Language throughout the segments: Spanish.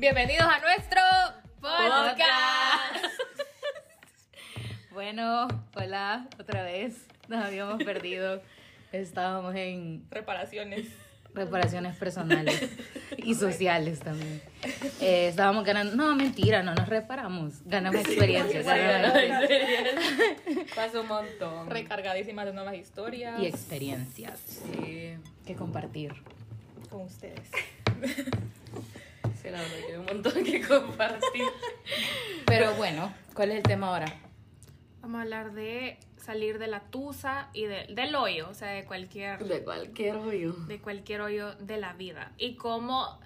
Bienvenidos a nuestro podcast. Bueno, hola, otra vez. Nos habíamos perdido. Estábamos en Reparaciones. reparaciones personales y sociales también. Eh, estábamos ganando. No, mentira, no nos reparamos. Ganamos experiencia. ganamos experiencia. Pasa un montón. Recargadísimas de nuevas historias. Y experiencias Sí, que compartir. con ustedes. Sí, la verdad que hay un montón que compartir. Pero bueno, ¿cuál es el tema ahora? Vamos a hablar de salir de la tusa y de- del hoyo, o sea, de cualquier, De cualquier hoyo. de cualquier hoyo de la vida. Y cómo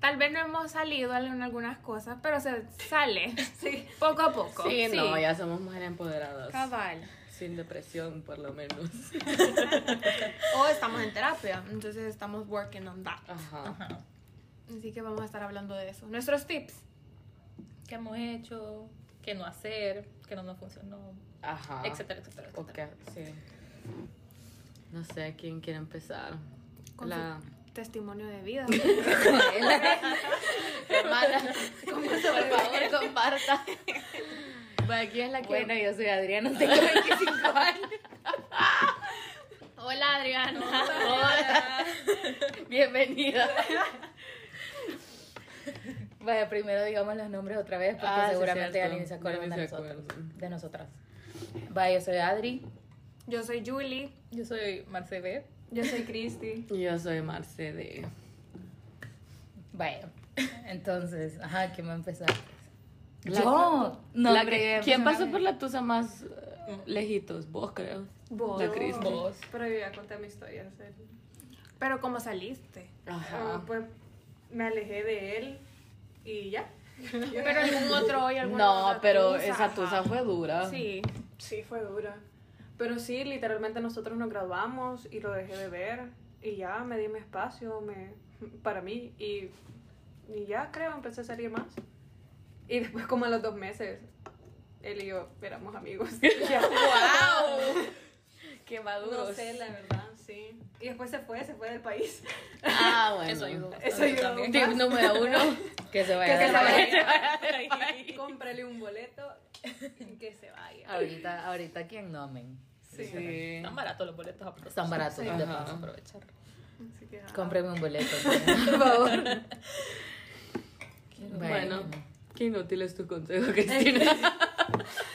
tal vez no hemos salido en algunas cosas, pero se sale poco a poco. Sí, no, ya somos más empoderadas. Cabal. Sin depresión, por lo menos. O estamos en terapia, entonces estamos working on that. Ajá. Así que vamos a estar hablando de eso. Nuestros tips. ¿Qué hemos hecho? ¿Qué no hacer? ¿Qué no nos funcionó? Ajá. Etcétera, etcétera, etcétera. Ok, sí. No sé quién quiere empezar. Con La... su testimonio de vida. Hermana, por favor, comparta. Bueno, ¿quién es la que Bueno, yo soy Adriana, tengo 25 años. Hola, Adriana. Hola. Bienvenida. Vaya, primero digamos los nombres otra vez porque Ah, sí, seguramente cierto. alguien se acuerda de nosotros. De nosotras. Vaya, yo soy Adri. Yo soy Julie. Yo soy Marce B. Yo soy Cristi. Yo soy Marce de... Vaya. Entonces, ajá, ¿quién va a empezar? La- yo. No, la que- ¿Quién pasó por la tusa más eh, lejitos? Vos, creo. Vos. La Cristi. Vos. Pero yo ya conté mi historia, en serio. Pero ¿cómo saliste? Ajá. Ah, pues me alejé de él y ya. Pero algún otro hoy, alguna No, pero tusa, esa tusa fue dura. Sí. Sí, fue dura. Pero sí, literalmente nosotros nos graduamos y lo dejé de ver. Y ya me di mi espacio me, para mí. Y, y ya creo, empecé a salir más. Y después, como a los dos meses, él y yo éramos amigos. Ya. ¡Wow! ¡Qué No maduros! sé, la verdad, sí. Y después se fue, se fue del país. Ah, bueno. Eso ayudó. Eso ayudó. Tip número uno. Que se vaya. Que se de- vaya. Cómprale un boleto y que se vaya. Ahorita, ahorita, ¿quién no, men? Sí. Sí. Están baratos los boletos a propósito. Están baratos, de paso. aprovechar. Así que, ah. Cómpreme un boleto, por favor. Bueno, qué inútil es tu consejo, Cristina.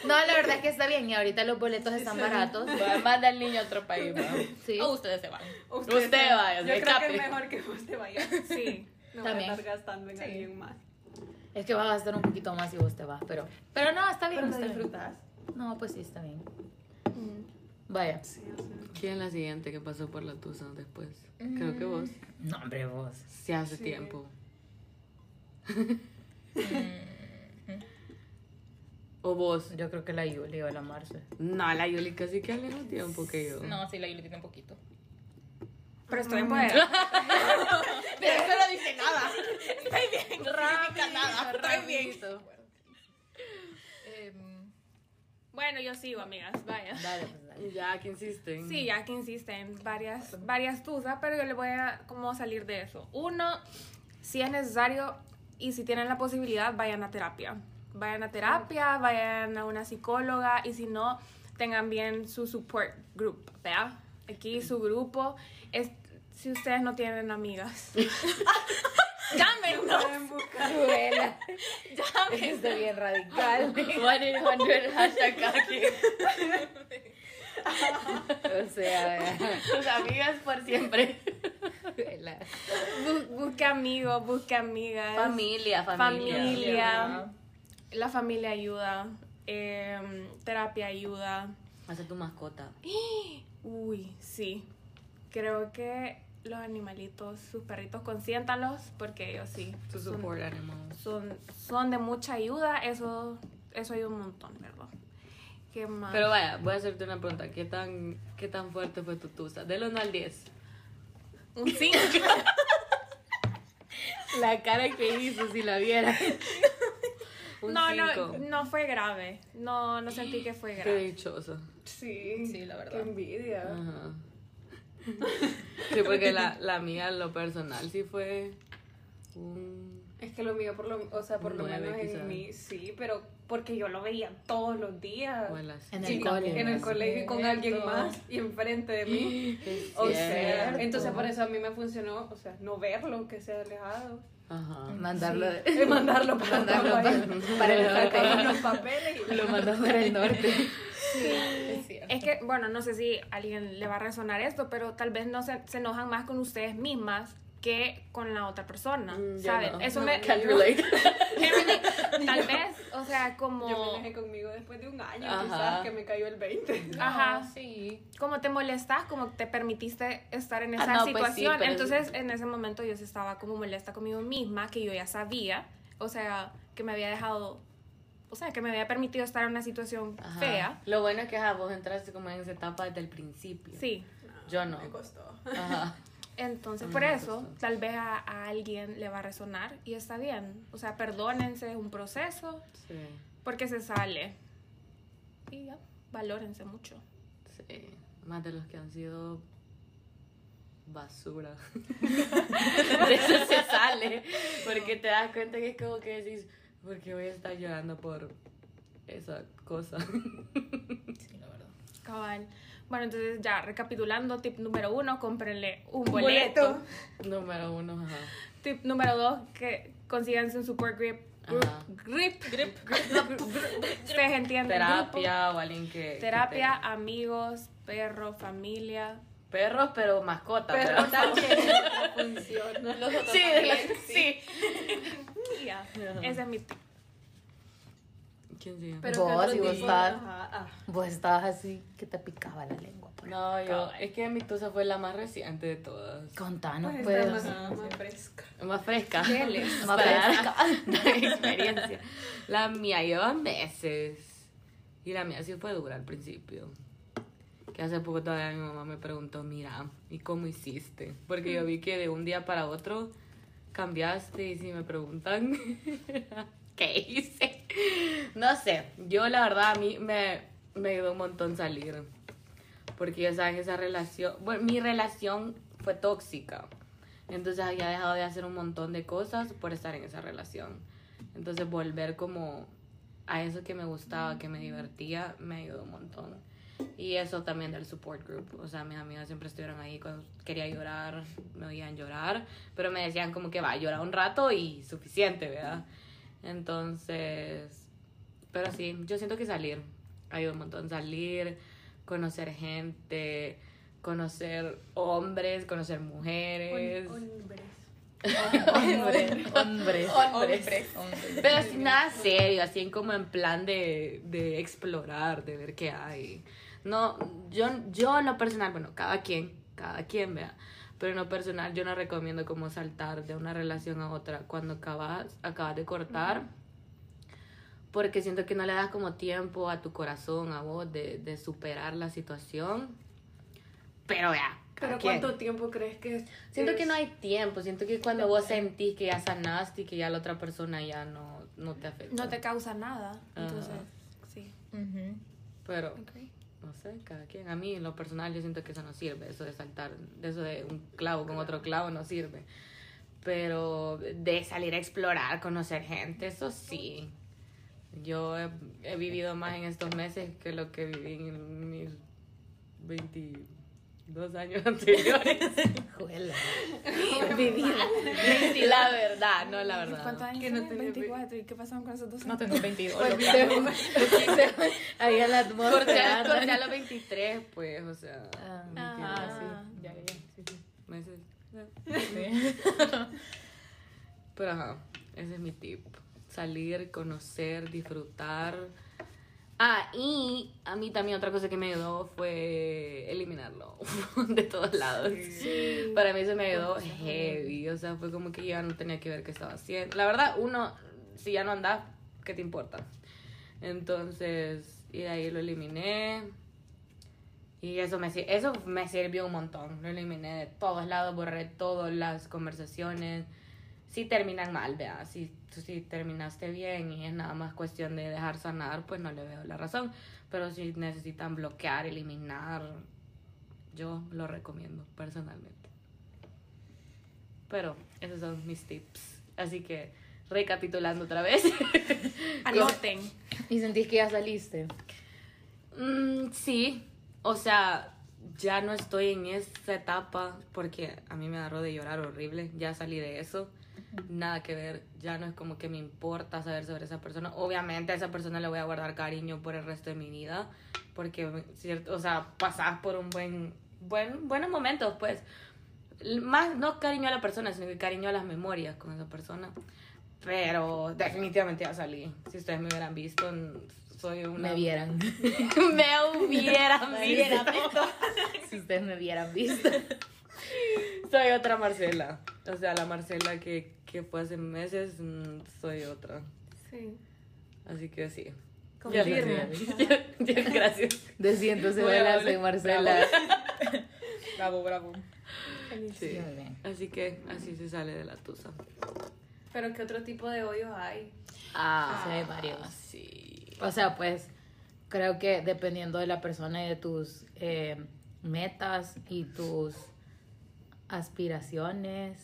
No, la verdad es que está bien y ahorita los boletos están baratos. Va, Manda al niño a otro país, ¿no? Sí. O ustedes se van. Usted vaya, Yo se creo que es mejor que vos te vayas. Sí. No También. voy a estar gastando en alguien más. Es que vas a gastar un poquito más si vos te vas, pero. Pero no, está bien. Pero disfrutas. No, pues sí, está bien. Vaya. Sí. ¿Quién es la siguiente que pasó por la tusa después? Creo que vos. No, hombre, vos. Sí, hace tiempo. ¿O vos? Yo creo que la Yuli o la Marce. No, la Yuli casi que al mismo tiempo que yo. No, sí, la Yuli tiene un poquito. Pero estoy empoderada. Pero eso no dice nada. Estoy bien. Em, Bueno, yo sigo, amigas. Vaya. Dale, pues dale. Ya, que insisten. Sí, ya que insisten varias, varias tusas, pero yo le voy a cómo salir de eso. Uno, si es necesario y si tienen la posibilidad, vayan a terapia. Vayan a terapia, vayan a una psicóloga y si no, tengan bien su support group, ¿vea? Aquí su grupo es si ustedes no tienen amigas. Llámenos. Pueden buscar. Duela. Esto es bien radical. 1-800 hashtag aquí. O sea, Tus amigas por siempre. busque amigos, busque amigas. Familia, familia. Familia. La familia ayuda. em, terapia ayuda. Hace tu mascota. Uy, sí. Creo que los animalitos, sus perritos, consiéntalos porque ellos sí. Tu son- support animals. Son, son de mucha ayuda. Eso, eso ayuda un montón, ¿verdad? ¿Qué más? Pero vaya, voy a hacerte una pregunta. ¿Qué tan, qué tan fuerte fue tu tusa? Del 1 al 10. un 5. La cara que hizo, si la viera. Un no, no, cinco. no fue grave. No, no sentí que fue Qué grave. dichoso. Sí, Sí, la verdad. Qué envidia. Ajá. Sí, porque la, la mía, en lo personal, sí fue un Es que lo mío, por lo, o sea, por lo menos quizás. en mí, sí, pero porque yo lo veía todos los días. O en las- En Sí, el cole. En el colegio y con alguien más y enfrente de mí. Es O cierto. sea, entonces por eso a mí me funcionó, o sea, no verlo, que sea alejado. Ajá. Mandarlo, Y mandarlo para, mandarlo para, pa- para el norte. los papeles. y- Lo mandó para el norte. Es cierto. Es que, bueno, no sé si a alguien le va a resonar esto, pero tal vez no se, se enojan más con ustedes mismas que con la otra persona, Mm, yo ¿saben? no. Eso No, me... Can't relate. Tal vez, o sea, como... Yo me enojé conmigo después de un año, Ajá. quizás que me cayó el 20. No, Ajá. sí. como te molestas, como te permitiste estar en Ah, esa no, pues sí, situación. pero- Entonces, en ese momento yo estaba como molesta conmigo misma, que yo ya sabía, o sea, que me había dejado, o sea, que me había permitido estar en una situación Ajá. fea. Lo bueno es que ajá, vos entraste como en esa etapa desde el principio. Sí. Yo no. Me costó. Ajá. Entonces, A mí por eso, costó. tal vez a, a alguien le va a resonar y está bien. O sea, perdónense, es un proceso, Sí. porque se sale. Y ya, valórense mucho. Sí. Más de los que han sido basura. de eso se sale. Porque te das cuenta que es como que decís, ¿por qué voy a estar llorando por esa cosa? Sí, la verdad. Cabal. Bueno, entonces ya recapitulando, tip número uno, cómprenle un boleto. Número uno, ajá. Tip número dos, que consíganse un support grip. Group, Ajá. grip. Grip. Ustedes entienden. grupo. Terapia o alguien que. que Terapia, amigos, perro, familia. Perros, pero mascotas. También funciona. Los otros Sí, también, sí. Ya. Ese es mi tip. ¿Quién sigue? Pero Vos, y vos Ajá, ah. Vos estabas así que te picaba la lengua. pues. No, yo. Es que mi tusa fue la más reciente de todas. Contanos, Pues pues. más, más fresca. Más fresca. Más fresca. experiencia. La mía lleva meses. Y la mía sí fue dura al principio. Que hace poco todavía mi mamá me preguntó, mira, ¿y cómo hiciste? Porque yo vi que de un día para otro cambiaste y si me preguntan, ¿qué hice? No sé, yo la verdad a mí me, me ayudó un montón salir. Porque ya saben, esa relación, bueno, mi relación fue tóxica. Entonces había dejado de hacer un montón de cosas por estar en esa relación. Entonces volver como a eso que me gustaba, que me divertía, me ayudó un montón. Y eso también del support group. O sea, mis amigas siempre estuvieron ahí cuando quería llorar, me oían llorar, pero me decían como que va llorar un rato y suficiente, ¿verdad? Entonces, pero sí, yo siento que salir ayuda un montón. Salir, conocer gente, conocer hombres, conocer mujeres. Hombres. Hombre, hombre. Hombres. Pero así nada serio, así en como en plan de, de explorar, de ver qué hay. No, yo, yo en lo personal, bueno, cada quien, cada quien vea. Pero en lo personal yo no recomiendo como saltar de una relación a otra cuando acabas, acabas de cortar. Porque siento que no le das como tiempo a tu corazón, a vos, de, de superar la situación. Pero ya. Pero quien. ¿cuánto tiempo crees que Siento es? que no hay tiempo, siento que cuando vos sentís que ya sanaste y que ya la otra persona ya no, no te afecta. No te causa nada. Entonces, sí. Ujú. Pero, Ok. No sé, cada quien. A mí, en lo personal, yo siento que eso no sirve. Eso de saltar, de eso de un clavo con otro clavo no sirve. Pero de salir a explorar, conocer gente, eso sí. Yo he, he vivido más en estos meses que lo que viví en mis 22 años anteriores. Juela. la verdad, no la verdad. ¿Cuántos años Que no tenés? tenés 24. ¿Y qué pasaron con esos dos No años? tengo 22. Ahí en la atmósfera. corté a los 23, pues, o sea, Ah. Ah, sí. Ya, ya, ya. Sí, sí. meses. Sí. Pero ajá, ese es mi tip. Salir, conocer, disfrutar. Ah, y a mí también otra cosa que me ayudó fue eliminarlo de todos lados. Para mí eso me ayudó heavy. O sea, fue como que ya no tenía que ver qué estaba haciendo. La verdad, uno, si ya no andas, ¿qué te importa? Entonces, y de ahí lo eliminé. Y eso me, eso me sirvió un montón. Lo eliminé de todos lados, borré todas las conversaciones. Si terminan mal, vea. Si, si terminaste bien y es nada más cuestión de dejar sanar, pues no le veo la razón. Pero si necesitan bloquear, eliminar, yo lo recomiendo personalmente. Pero esos son mis tips. Así que recapitulando otra vez. Anoten. ¿Y sentís que ya saliste? Mm, sí, o sea, ya no estoy en esa etapa porque a mí me agarró de llorar horrible, ya salí de eso, nada que ver, ya no es como que me importa saber sobre esa persona, obviamente a esa persona le voy a guardar cariño por el resto de mi vida, porque, cierto, o sea, pasás por un buen, buen, buenos momentos, pues, más no cariño a la persona, sino que cariño a las memorias con esa persona. Pero definitivamente ya salí. Si ustedes me hubieran visto, soy una... Me vieran. me hubieran visto. si ustedes me hubieran visto. Soy otra Marcela. O sea, la Marcela que, que fue hace meses, mm, soy otra. Sí. Así que sí. Confirmo. Gracias. De ciento se vuela, soy Marcela. Bravo, bravo. Sí. Así que así se sale de la tusa. Pero ¿qué otro tipo de hoyos hay? Ah, Sí, hay varios. Sí. O sea, pues creo que dependiendo de la persona y de tus eh, metas y tus aspiraciones,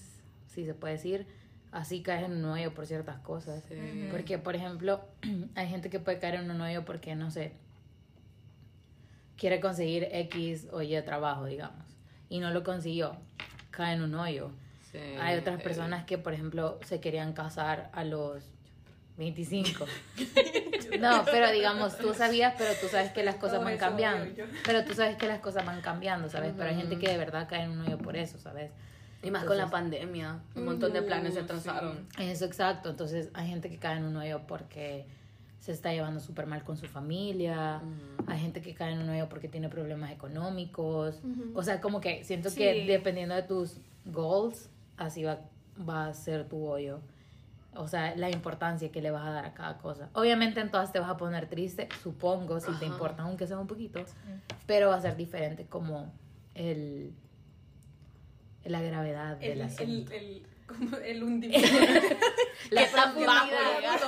si se puede decir, así caes en un hoyo por ciertas cosas. Sí. Porque, por ejemplo, hay gente que puede caer en un hoyo porque, no sé, quiere conseguir X o Y trabajo, digamos, y no lo consiguió, cae en un hoyo. Sí. Hay otras personas que, por ejemplo, se querían casar a los 25. No, pero digamos, tú sabías, pero tú sabes que las cosas Todo van cambiando. Pero tú sabes que las cosas van cambiando, ¿sabes? Pero hay gente que de verdad cae en un hoyo por eso, ¿sabes? Y más con la pandemia. Un montón de planes se atrasaron. Eso exacto. Entonces hay gente que cae en un hoyo porque se está llevando súper mal con su familia. Hay gente que cae en un hoyo porque tiene problemas económicos. O sea, como que siento que dependiendo de tus goals, así va, va a ser tu hoyo. O sea, la importancia que le vas a dar a cada cosa. Obviamente en todas te vas a poner triste, supongo, si te importa, aunque sea un poquito. Pero va a ser diferente como el la gravedad El, del el, asunto. el, como el hundimiento. La ¿Qué tan bajo profundidad.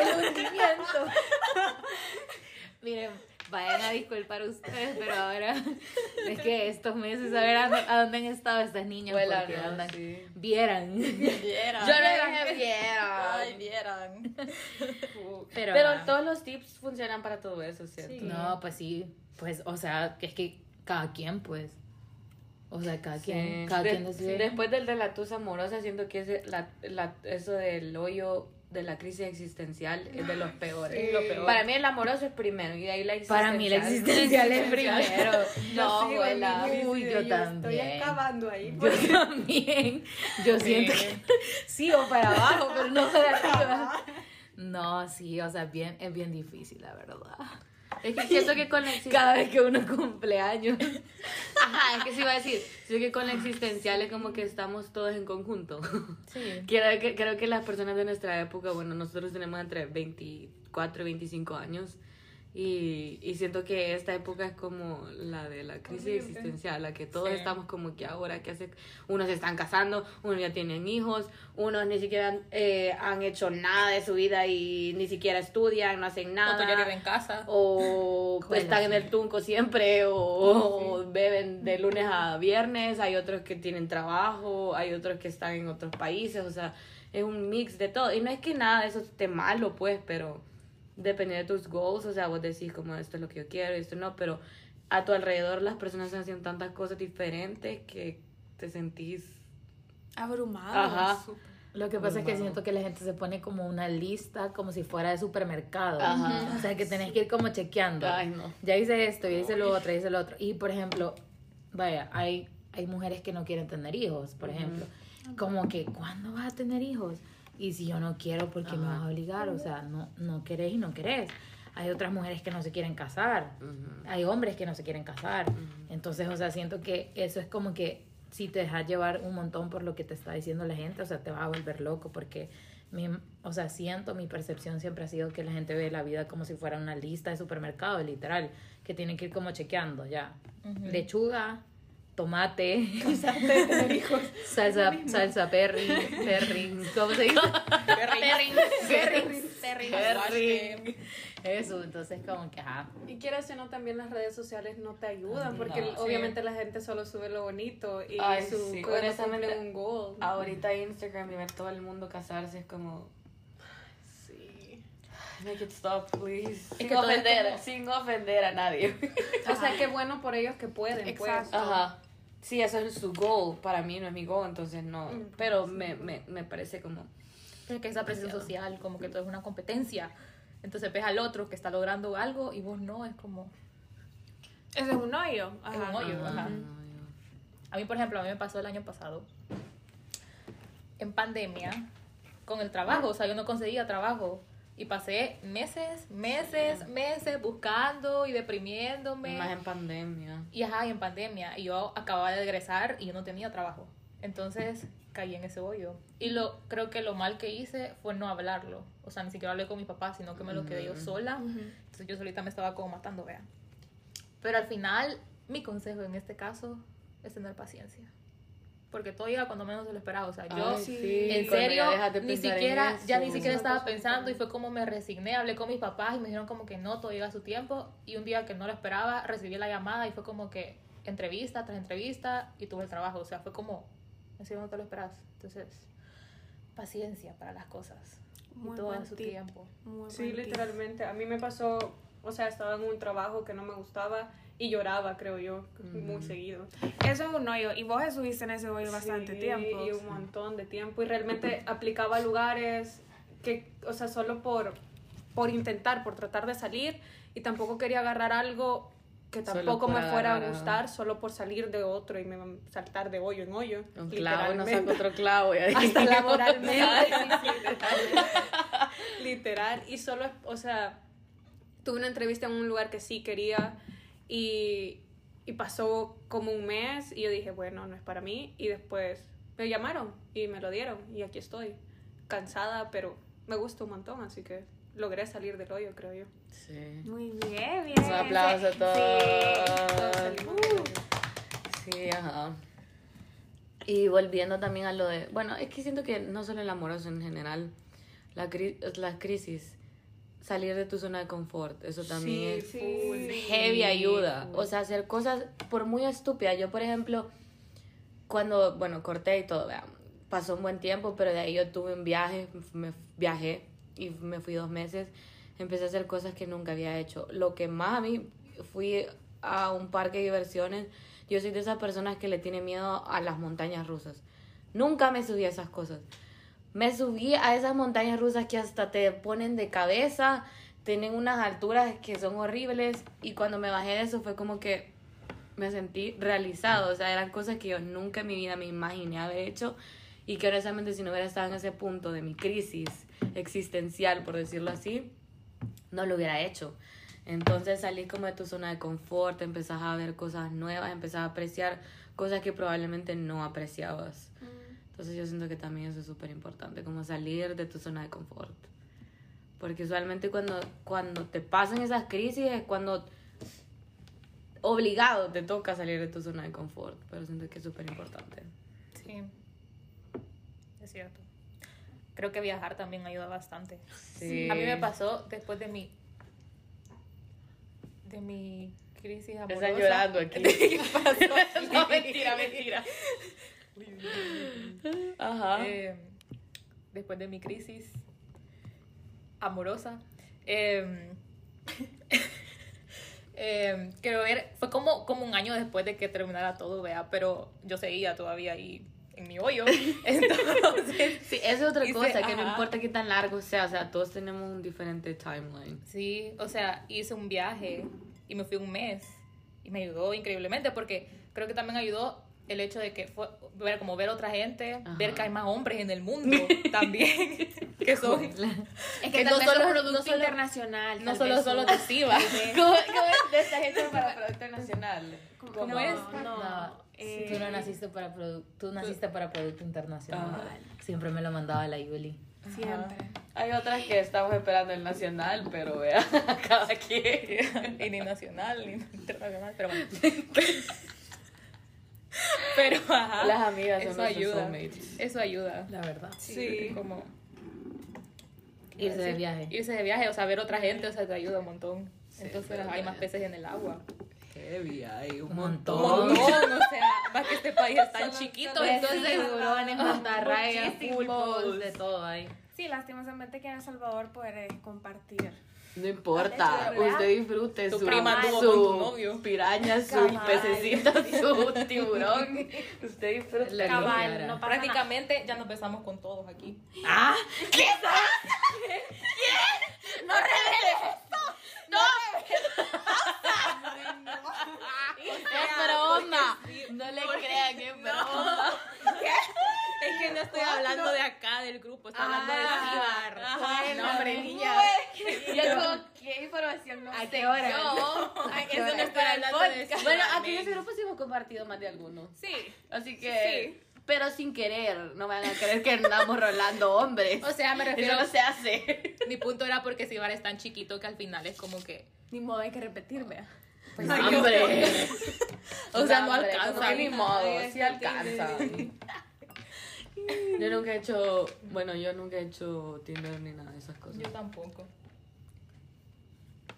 el hundimiento. Miren, vayan a disculpar ustedes, pero ahora es que estos meses a ver a, a dónde han estado estas niñas Vuela, porque ¿no? andan- Sí. vieran. Vieran. Yo no dije vieran. Ay, vieran. Pero, Pero ajá. todos los tips funcionan para todo eso, ¿cierto? Sí. no, pues sí, pues o sea, que es que cada quien pues o sea, cada quien, cada De- quien decide. Después del de la tusa amorosa, siento que ese, la, la, eso del hoyo de la crisis existencial es de los peores. Sí. Lo peor. Para mí el amoroso es primero y de ahí la existencial. Para mí la existencial es primero. No, abuela. Uy, yo Estoy también. acabando ahí. Yo también. Yo siento que sigo para abajo, pero no para arriba. No, sí, o sea, bien, es bien difícil, la verdad. Es que siento que con la existencial... Cada vez que uno cumple años. Ajá, es que sí iba a decir. Siento que con la existencial es como que estamos todos en conjunto. Sí. Creo que, creo que las personas de nuestra época, bueno, nosotros tenemos entre 24 y 25 años. Y, y siento que esta época es como la de la crisis existencial, la que todos Sí. estamos como que ahora, que hace? Unos se están casando, unos ya tienen hijos, unos ni siquiera han, eh, han hecho nada de su vida y ni siquiera estudian, no hacen nada. Otro ya vive en casa. O están en el tunco siempre, o, o beben de lunes a viernes, hay otros que tienen trabajo, hay otros que están en otros países, o sea, es un mix de todo. Y no es que nada de eso esté malo, pues, pero depende de tus goals, o sea, vos decís como esto es lo que yo quiero y esto no, pero a tu alrededor las personas están haciendo tantas cosas diferentes que te sentís... Abrumados. Ajá. Lo que pasa es que siento que la gente se pone como una lista, como si fuera de supermercado. Ajá. O sea, que tenés que ir como chequeando. Ay, no. Ya hice esto, ya hice lo otro, ya hice lo otro. Y, por ejemplo, vaya, hay, hay mujeres que no quieren tener hijos, por ejemplo. Como que, ¿cuándo vas a tener hijos? Y si yo no quiero, ¿por qué me vas a obligar? O sea, no, no querés y no querés. Hay otras mujeres que no se quieren casar. Hay hombres que no se quieren casar. Entonces, o sea, siento que eso es como que si te dejas llevar un montón por lo que te está diciendo la gente, o sea, te vas a volver loco porque, mi, o sea, siento, mi percepción siempre ha sido que la gente ve la vida como si fuera una lista de supermercado, literal, que tienen que ir como chequeando, ya. Lechuga, tomate, salsa, salsa perry, perry, ¿cómo se dice? Perrin. Perrin. Perrin. eso, entonces como que, ajá. Y quieras o no, también las redes sociales no te ayudan, No, porque sí. obviamente la gente solo sube lo bonito y Ay, su sí, honestamente, un goal. Ahorita Instagram y ver todo el mundo casarse es como. Sí. Make it stop, please. Sin, que ofender, como- sin ofender a nadie. O sea, qué bueno por ellos que pueden, pues. Ajá. Sí, eso es su goal. Para mí no es mi goal, entonces no. Mm, Pero me, me, me parece como. Pero que esa presión social, como que todo es una competencia. Entonces ves al otro que está logrando algo y vos no, es como... Ese es un hoyo. Es un hoyo, Ah, ajá. A mí, por ejemplo, a mí me pasó el año pasado, en pandemia, con el trabajo. O sea, yo no conseguía trabajo. Y pasé meses, meses, meses buscando y deprimiéndome. Más en pandemia. Y ajá, y en pandemia. Y yo acababa de egresar y yo no tenía trabajo. Entonces caí en ese hoyo. Y lo creo que lo mal que hice fue no hablarlo. O sea, ni siquiera hablé con mi papá, sino que me lo quedé yo sola. Entonces yo solita me estaba como matando, vea. Pero al final, mi consejo en este caso es tener paciencia. Porque todo llega cuando menos se lo esperaba. O sea, yo Ay, sí, en serio ya ni siquiera, ya ni siquiera estaba pensando y fue como me resigné, hablé con mis papás y me dijeron como que no, todo llega a su tiempo. Y un día que no lo esperaba, recibí la llamada y fue como que entrevista tras entrevista y tuve el trabajo. O sea, fue como, en serio no te lo esperas. Entonces, paciencia para las cosas. Muy y todo a su tip. tiempo. Muy Sí, tip. literalmente. A mí me pasó, o sea, estaba en un trabajo que no me gustaba y lloraba, creo yo, muy seguido. Eso es un hoyo. Y vos estuviste en ese hoyo bastante Sí, tiempo. Y un montón de tiempo. Y realmente aplicaba a lugares que, o sea, solo por, por intentar, por tratar de salir. Y tampoco quería agarrar algo que tampoco me fuera a agarrar, ajá. gustar, solo por salir de otro y me saltar de hoyo en hoyo. Un clavo, no saco otro clavo. ya Hasta laboralmente. Literal. Y solo, o sea, tuve una entrevista en un lugar que sí quería y, y pasó como un mes y yo dije, bueno, no es para mí. Y después me llamaron y me lo dieron y aquí estoy. Cansada, pero me gusta un montón, así que logré salir del hoyo, creo yo. Sí. Muy bien, bien. Un aplauso a Sí. todos. salimos del hoyo. Sí, ajá. Y volviendo también a lo de, bueno, es que siento que no solo el amoroso en general, la cri- las crisis, salir de tu zona de confort, eso también Sí, es sí. heavy ayuda. O sea, hacer cosas por muy estúpidas. Yo, por ejemplo, cuando, bueno, corté y todo, vea, pasó un buen tiempo, pero de ahí yo tuve un viaje, me viajé y me fui dos meses, empecé a hacer cosas que nunca había hecho. Lo que más a mí fui a un parque de diversiones, yo soy de esas personas que le tiene miedo a las montañas rusas. Nunca me subí a esas cosas. Me subí a esas montañas rusas que hasta te ponen de cabeza, tienen unas alturas que son horribles y cuando me bajé de eso fue como que me sentí realizado, o sea, eran cosas que yo nunca en mi vida me imaginé haber hecho y que honestamente si no hubiera estado en ese punto de mi crisis existencial, por decirlo así, no lo hubiera hecho. Entonces salí como de tu zona de confort, empezás a ver cosas nuevas, empezás a apreciar cosas que probablemente no apreciabas. Entonces yo siento que también eso es súper importante, como salir de tu zona de confort. Porque usualmente cuando, cuando te pasan esas crisis es cuando obligado te toca salir de tu zona de confort. Pero siento que es súper importante. Sí, es cierto. Creo que viajar también ayuda bastante. Sí. A mí me pasó después de mi de mi crisis amorosa. Están llorando aquí. ¿Qué pasó? No, mentira, mentira. Ajá. Eh, después de mi crisis amorosa, eh, eh, quiero ver, fue como, como un año después de que terminara todo, vea, pero yo seguía todavía ahí en mi hoyo. Entonces, Sí, esa es otra Hice- cosa, que no importa qué tan largo sea, o sea, todos tenemos un diferente timeline. Sí, o sea, hice un viaje y me fui un mes y me ayudó increíblemente porque creo que también ayudó el hecho de que fue ver como ver otra gente, Ajá. ver que hay más hombres en el mundo también que son Es que que no tal vez solo- es producto no solo- internacional. no solo solo son- tesivas. ¿Cómo, es de esta gente para Producto Nacional? ¿Cómo es? No, No, eh, tú no naciste para produ- tú naciste para producto internacional. Ah. Siempre me lo mandaba la Yuli. Siempre. Hay otras que estamos esperando el Nacional, pero vea, cada quien. y ni nacional ni internacional, pero bueno. pero ajá, Las amigas son eso ayuda. soulmates. Eso ayuda. La verdad. Sí. como Irse de viaje. Irse de viaje, o sea, ver otra gente, o sea, te ayuda un montón. Entonces hay más peces en el agua. Heavy, hay un montón. Un montón, o sea, más que este país es tan chiquito, Entonces, tiburones, mantarrayas, Muchísimos. pulpos, de todo ahí. Sí, lastimosamente que en El Salvador poder eh, compartir. No importa, usted disfrute Tu su, prima su anduvo con tu novio. piraña, su Cabal. pececito, su tiburón. Usted disfruta. La Cabal, limpiara. no pasa Prácticamente ya nos besamos con todos aquí. ¡Ah! Es broma. No le crean que es broma. Es que no estoy hablando de acá del grupo, estoy hablando de Cibar. Ajá. No, hombre, niña. Y yo como, ¿qué información no ¿A sé qué hora? yo? Ay, qué eso hora? no estoy hablando de Cibar. Bueno, aquí en ese grupo sí hemos compartido más de algunos. Sí. Así que, pero sin querer, no van a creer que andamos rolando hombres. O sea, me Eso refiero. no se hace. Mi punto era porque Cibar es tan chiquito que al final es como que. Ni modo, hay que repetirme. Pues, Hombre. O sea, no Hombre, alcanza. que Ni modo, sí alcanza. Yo nunca he hecho, bueno, yo nunca he hecho Tinder ni nada de esas cosas. Yo tampoco.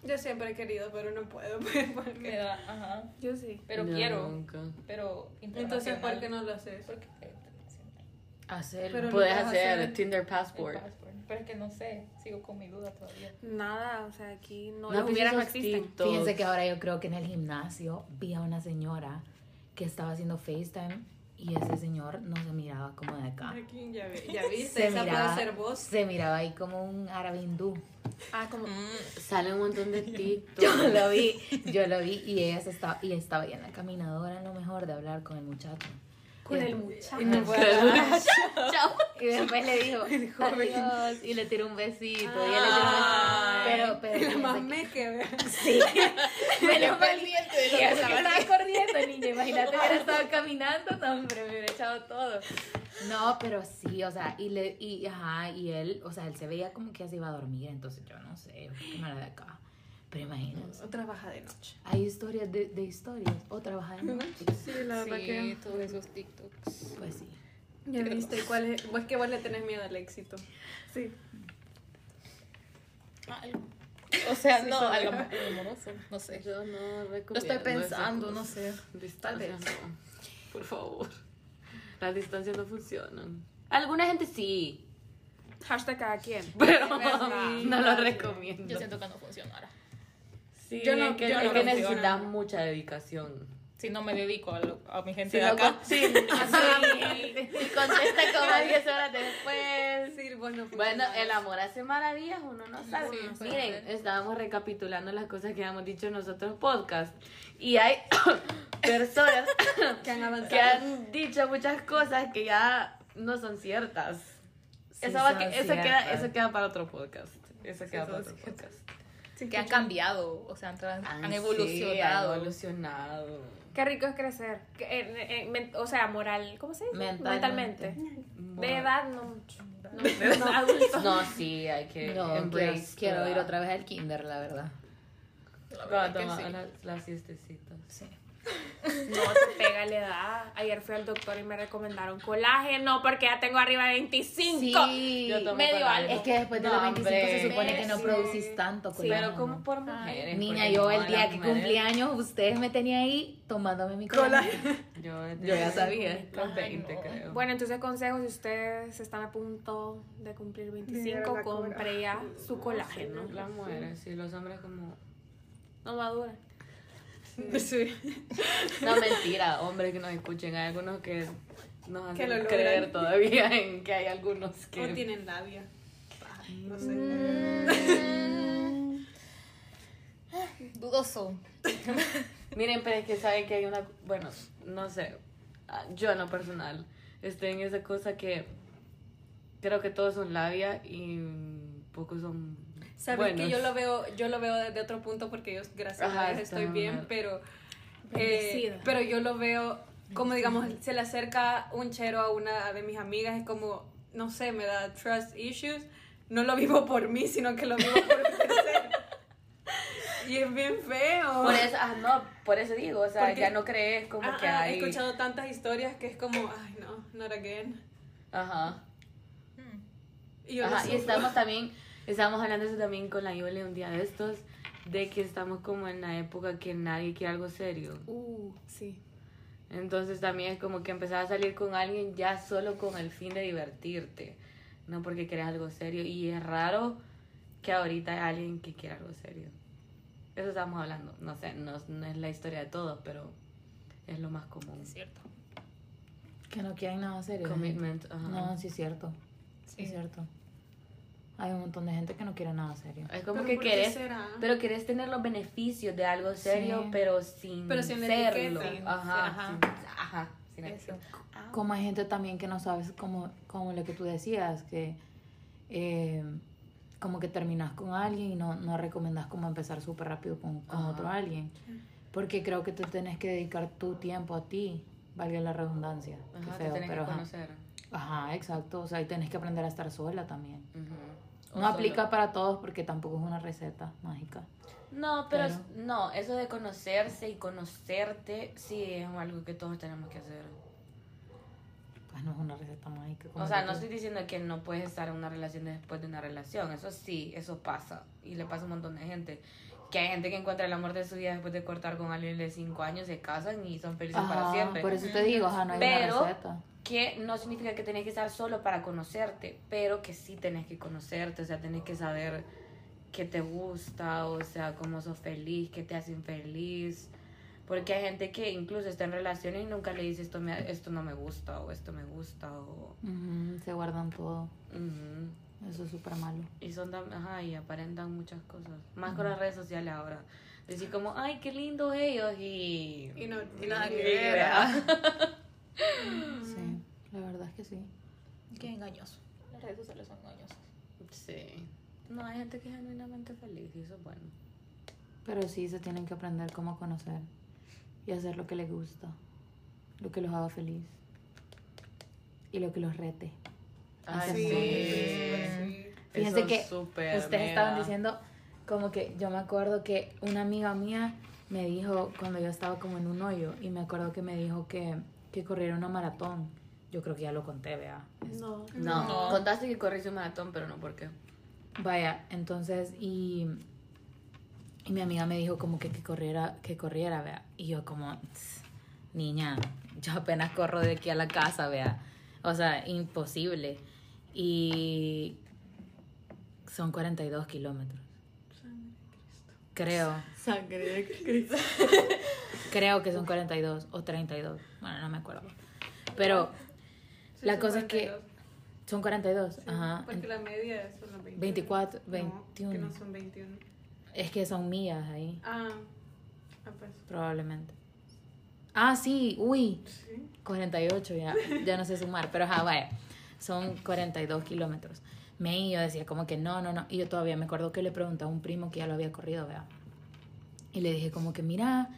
Yo siempre he querido, pero no puedo. pues, porque- Me da, ajá. Yo sí. Pero Yo quiero. Nunca. Pero Entonces, ¿por qué no lo haces? Porque. Hacerlo. Pero- Puedes hacer hacer Tinder El Passport. passport. Pero es que no sé, sigo con mi duda todavía. Nada, o sea, aquí no, No, pues hubieras no existen. TikToks. Fíjense que ahora yo creo que en el gimnasio vi a una señora que estaba haciendo FaceTime y ese señor no se miraba como de acá. Aquí ya, vi- ya viste, Se esa miraba, puede ser vos. se miraba ahí como un árabe hindú. Ah, como. Sale un montón de TikToks. Yo lo vi, yo lo vi y ella se estaba, y estaba ahí en la caminadora en lo mejor de hablar con el muchacho. Con el muchacho. y no. Y después le dijo, joven. adiós, y le tiró un besito. y él le tiró un besito. Pero, pero, La más me que. Sí. Me lo pendiente de que estaba corriendo, niña. Imagínate hubiera estado caminando, no, hombre, me hubiera echado todo. No, pero sí, o sea, y le, y ajá, y él, o sea, él se veía como que ya se iba a dormir, entonces yo no sé, qué mala de acá. Pero imagínense. O trabaja de noche. Hay historias de, de historias, o trabajar en noche. Sí, la verdad Sí, que. todos esos TikToks. Pues sí. Ya viste, ¿y ¿cuál es? Vos que vos le tenés miedo al éxito. Sí. O sea, Sí, no, algo más amoroso, no sé. Yo no recomiendo. Lo estoy pensando, no sé. Distancia no. Por favor. Las distancias no funcionan. Alguna gente sí, Hashtag cada quien. pero no lo recomiendo. Yo siento que no funcionara. Sí, Yo no- es que, yo es no que necesitas mucha dedicación. Si no me dedico a, lo- a mi gente Si de no acá. con- sí, sí. Y contesta como 10 horas después. Sí, bueno, Bueno, el amor hace maravillas, uno no sabe. Sí, Miren, estábamos recapitulando las cosas que habíamos dicho en nosotros podcast. Y hay personas que han avanzado. que han dicho muchas cosas que ya no son ciertas. Sí eso, va son que- eso, queda, eso queda para otro podcast. Eso queda son para otro ciertas. podcast. Que han cambiado, o sea, han, trans- han sí, evolucionado. han evolucionado. Qué rico es crecer. Que, eh, eh, men- o sea, moral. ¿Cómo se dice? Mentalmente. De edad, no mucho. No, no, adulto. No, sí, hay que No, quiero, embrace. quiero toda- ir otra vez al kinder, la verdad. La verdad que toma, sí. las, las siestecitas. Sí. No se pega la edad. Ayer fui al doctor y me recomendaron colágeno porque ya tengo arriba de 25. Sí. Yo algo. Es que después de No, los 25 se supone que no Sí. producís tanto Sí, colágeno. Pero como por mujeres. Niña, yo el día que mujeres- cumplí años, ustedes me tenían ahí tomándome mi colágeno. Yo, Yo ya sabía. Los 20, no. creo. Bueno, entonces consejos, si ustedes están a punto de cumplir Mira 25, la cobra. compre ya su colágeno. las mujeres, sí, los hombres como... No maduran. Sí. No, mentira, hombres que nos escuchen. Hay algunos que nos Que hacen lo creer todavía en que hay algunos que... No tienen labia. Ah, No sé. Dudoso. Miren, pero es que saben que hay una... Bueno, no sé. ah, Yo en lo personal estoy en esa cosa que creo que todos son labia y pocos son Sabes buenos. que yo lo veo, yo lo veo desde otro punto porque yo gracias Ajá, a Dios estoy bien, mal. pero eh, pero yo lo veo como digamos se le acerca un chero a una de mis amigas es como no sé me da trust issues. No lo vivo por mí sino que lo vivo por tercero y es bien feo. Por eso, ah, no, por eso digo, o sea, Porque- ya no crees como Ah, que ah, hay... he escuchado tantas historias que es como ay no not again Ajá. y yo Ajá, y estamos también, Estábamos hablando de eso también con la Yole un día de estos, de que estamos como en la época que nadie quiere algo serio. Uh, sí. Entonces también es como que empezar a salir con alguien ya solo con el fin de divertirte, no porque quieres algo serio. Y es raro que ahorita hay alguien que quiera algo serio. Eso estamos hablando. No sé, no, no es la historia de todos, pero es lo más común. Es cierto. Que no quieren nada serio. Commitment, ajá. No, sí es cierto. Sí. Es cierto. Hay un montón de gente que no quiere nada serio. Es como ¿Pero que querés, pero querés tener los beneficios de algo serio, Sí. pero sin, Pero sin serlo. Ajá, Ajá. sin- ajá, sin Eso. etiqueta. Como hay gente también que no sabes, como, como lo que tú decías, que eh, como que terminas con alguien y no, no recomendás como empezar súper rápido con, con otro alguien. Porque creo que te tenés que dedicar tu tiempo a ti, valga la redundancia. Qué Ajá, feo, pero que ajá. conocer. Ajá, exacto. O sea, y tenés que aprender a estar sola también. No aplica para todos porque tampoco es una receta mágica. No, pero, Pero- no, eso de conocerse y conocerte, sí es algo que todos tenemos que hacer. Pues no es una receta mágica. O sea, no tú- estoy diciendo que no puedes estar en una relación después de una relación. Eso sí, eso pasa. Y le pasa a un montón de gente. Que hay gente que encuentra el amor de su vida después de cortar con alguien de 5 años, se casan y son felices para Ajá, siempre. Por eso te digo, ajá, no hay Pero- una receta. Que no significa que tenés que estar solo para conocerte, pero que sí tenés que conocerte, o sea, tenés que saber qué te gusta, o sea, cómo sos feliz, qué te hacen feliz. Porque hay gente que incluso está en relaciones y nunca le dice esto, me, esto no me gusta o esto me gusta o... Ujú, se guardan todo. Ujú. Eso es súper malo. Y son ajá, y aparentan muchas cosas. Más con las redes sociales ahora. Decir como, ay, qué lindos ellos y... Y no, y nada que ver. Sí, la verdad es que sí. Qué engañoso. Las redes sociales son engañosas. Sí. No, hay gente que es genuinamente feliz y eso es bueno. Pero sí se tienen que aprender cómo conocer y hacer lo que les gusta, lo que los haga feliz y lo que los rete. Ay, sí. Sí. Fíjense Eso que Ustedes mega. estaban diciendo como que yo me acuerdo que una amiga mía me dijo cuando yo estaba como en un hoyo y me acuerdo que me dijo que, que corriera una maratón. Yo creo que ya lo conté, vea. No. No, No. contaste que corriste un maratón, pero no por qué. Vaya, entonces, y, y mi amiga me dijo como que, que corriera, que corriera, vea. Y yo como, "Tss, niña, yo apenas corro de aquí a la casa, vea. O sea, imposible. Y son 42 kilómetros. Creo, Sangre de Cristo. creo que son 42 o 32. Bueno, no me acuerdo. Pero Sí, la son cosa es que 42. son 42. Sí, Ajá. Porque la media es solo 21. 24, No, 21. que no son 21. Es que son millas ahí. Ah, ah pues. Probablemente. Ah, sí, uy, Sí. 48, ya, ya no sé sumar, pero ajá, vaya, son 42 kilómetros. Me y yo decía como que no, no, no, y yo todavía me acuerdo que le pregunté a un primo que ya lo había corrido, vea. Y le dije como que, mira,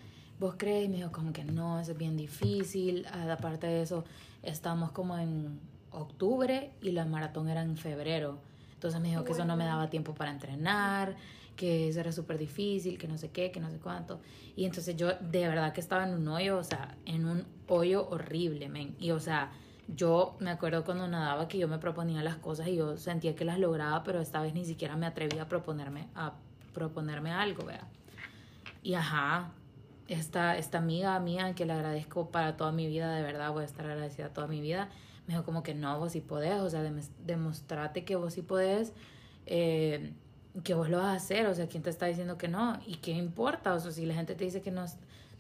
¿vos crees? Y me dijo como que no, eso es bien difícil. Aparte de eso, estamos como en octubre y la maratón era en febrero. Entonces me dijo que eso no me daba tiempo para entrenar, que eso era súper difícil, que no sé qué, que no sé cuánto. Y entonces yo de verdad que estaba en un hoyo, o sea, en un hoyo horrible, men. Y o sea, yo me acuerdo cuando nadaba que yo me proponía las cosas y yo sentía que las lograba, pero esta vez ni siquiera me atreví a proponerme, a proponerme algo, vea. Y ajá, esta, esta amiga mía que le agradezco para toda mi vida, de verdad voy a estar agradecida toda mi vida, me dijo como que no, vos sí podés, o sea, dem- demostrate que vos sí podés, eh, que vos lo vas a hacer, o sea, ¿quién te está diciendo que no? ¿Y qué importa? O sea, si la gente te dice que no,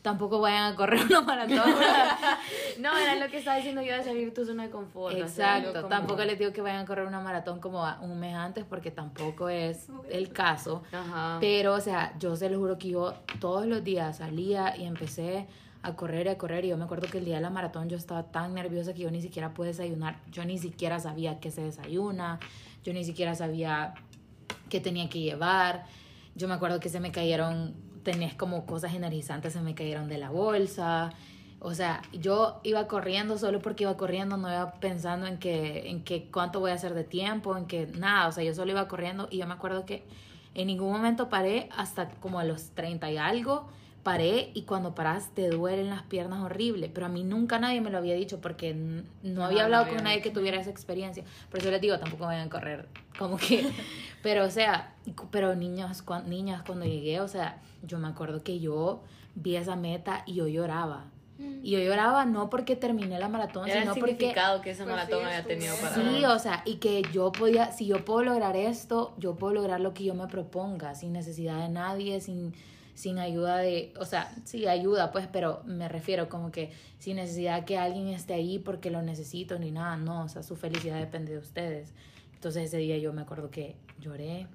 tampoco vayan a correr una maratón. No, era lo que estaba diciendo yo de salir tu zona de confort. Exacto, como- tampoco les digo que vayan a correr una maratón como un mes antes porque tampoco es el caso. Ajá. Pero, o sea, yo se lo juro que yo todos los días salía y empecé a correr y a correr. Y yo me acuerdo que el día de la maratón yo estaba tan nerviosa que yo ni siquiera pude desayunar. Yo ni siquiera sabía qué se desayuna. Yo ni siquiera sabía qué tenía que llevar. Yo me acuerdo que se me cayeron, tenías como cosas energizantes, se me cayeron de la bolsa. O sea, yo iba corriendo solo porque iba corriendo, no iba pensando en que, en que cuánto voy a hacer de tiempo, en que nada, o sea, yo solo iba corriendo y yo me acuerdo que en ningún momento paré hasta como a los 30 y algo, paré y cuando paras te duelen las piernas horrible. Pero a mí nunca nadie me lo había dicho porque n- no había No, hablado no con nadie que tuviera esa experiencia. Por eso les digo, tampoco vayan a correr. Como que, pero o sea, pero niños, cuan- niñas, cuando llegué, o sea, yo me acuerdo que yo vi esa meta y yo lloraba. Y yo lloraba no porque terminé la maratón, Era el sino porque significado que ese Pues maratón sí, había tenido para Sí, vos. o sea, y que yo podía, si yo puedo lograr esto, yo puedo lograr lo que yo me proponga, sin necesidad de nadie, sin, sin ayuda de, o sea, sí, ayuda, pues, pero me refiero como que sin necesidad que alguien esté ahí porque lo necesito ni nada, no, o sea, su felicidad depende de ustedes. Entonces ese día yo me acuerdo que lloré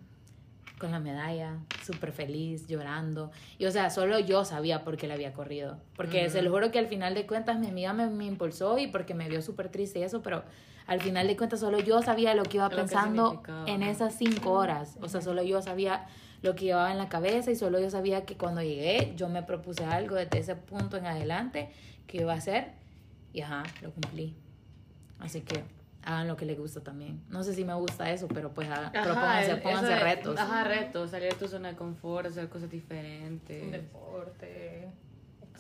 con la medalla, súper feliz, llorando. Y o sea, solo yo sabía por qué la había corrido. Porque se lo juro que al final de cuentas mi amiga me, me impulsó y porque me vio súper triste y eso, pero al final de cuentas solo yo sabía lo que iba Lo que pensando significaba. en esas cinco horas. O sea, solo yo sabía lo que llevaba en la cabeza y solo yo sabía que cuando llegué yo me propuse algo desde ese punto en adelante que iba a hacer y ajá, lo cumplí. Así que hagan lo que les gusta también. No sé si me gusta eso, pero pues hagan, Ajá, propónganse, el- pónganse eso de- retos. Ajá, retos, salir de tu zona de confort, hacer cosas Un diferentes. deporte,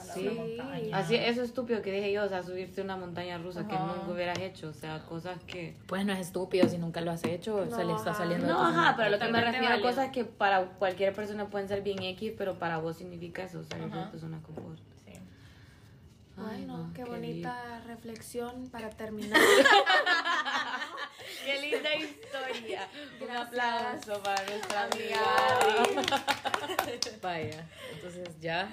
escalar Sí. una montaña. Así, eso estúpido que dije yo, o sea, subirte a una montaña rusa que nunca hubieras hecho, o sea, cosas que... Pues no es estúpido si nunca lo has hecho, se le está saliendo de No, ajá, pero lo que me refiero a cosas que para cualquier persona pueden ser bien X, pero para vos significa eso, salir de Ajá. tu zona de confort. Sí. Ay, Bueno, no, qué, qué bonita reflexión para terminar. Qué linda historia. Un aplauso para nuestra amiga. Vaya, entonces ya.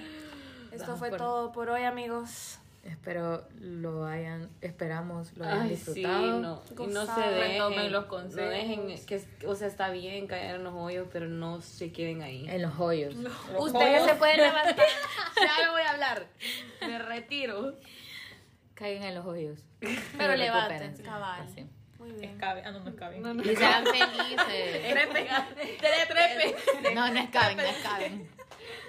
Esto Vamos fue por- todo por hoy, amigos. Espero lo hayan, esperamos lo hayan Ay, sí, disfrutado. no, y no se dejen, Retomen los no consejos. dejen, que, o sea, está bien caer en los hoyos, pero no se queden ahí. En los hoyos. Ustedes se pueden levantar. ya no voy a hablar, me retiro. Caigan en los hoyos. Pero levántense, recupérense. cabal. Muy bien. cabe. Ah, no, no es cabe. Y sean felices. Trepe, trepe. No, no es caben, no es caben.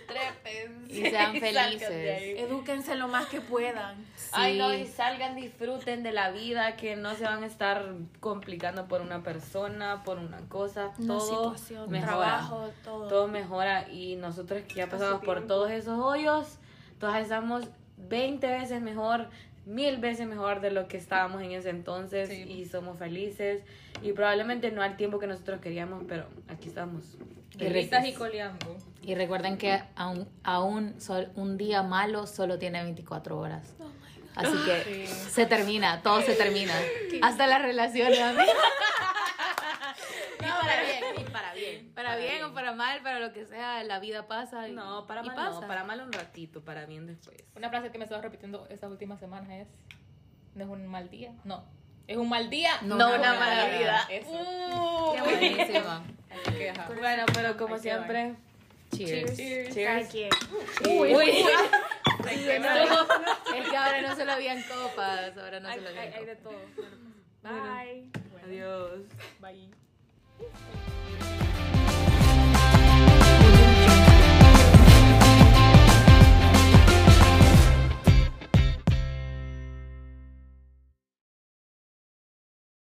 Trepen. Y sean felices. ahí. Edúquense lo más que puedan. Ay, no, Sí. y salgan, disfruten de la vida, que no se van a estar complicando por una persona, por una cosa, Una todo situación, mejora. trabajo, todo. Todo mejora y nosotros que ya pasamos por todos esos hoyos, todas estamos 20 veces mejor, mil veces mejor de lo que estábamos en ese entonces Sí. y somos felices y probablemente no al tiempo que nosotros queríamos, pero aquí estamos. Y coleando. Y recuerden que aún, aún sol- un día malo solo tiene 24 horas. Así que se termina, todo se termina. Hasta las relaciones, amiga. Y para bien, para bien. Para bien o para mal, para lo que sea, la vida pasa. Y, No, para y mal pasa. no, para mal un ratito, para bien después. Una frase que me estaba repitiendo estas últimas semanas es: No es un mal día. No. Es un mal día. No, No una una mala vida. vida. Eso. Uh, que, ajá. bueno, pero como Ahí siempre, Cheers. Cheers. cheers. quien. Uy, Es que ahora no solo habían copas, ahora no Hay, solo hay- habían hay de todo. Bye. Adiós. Bye. Isso.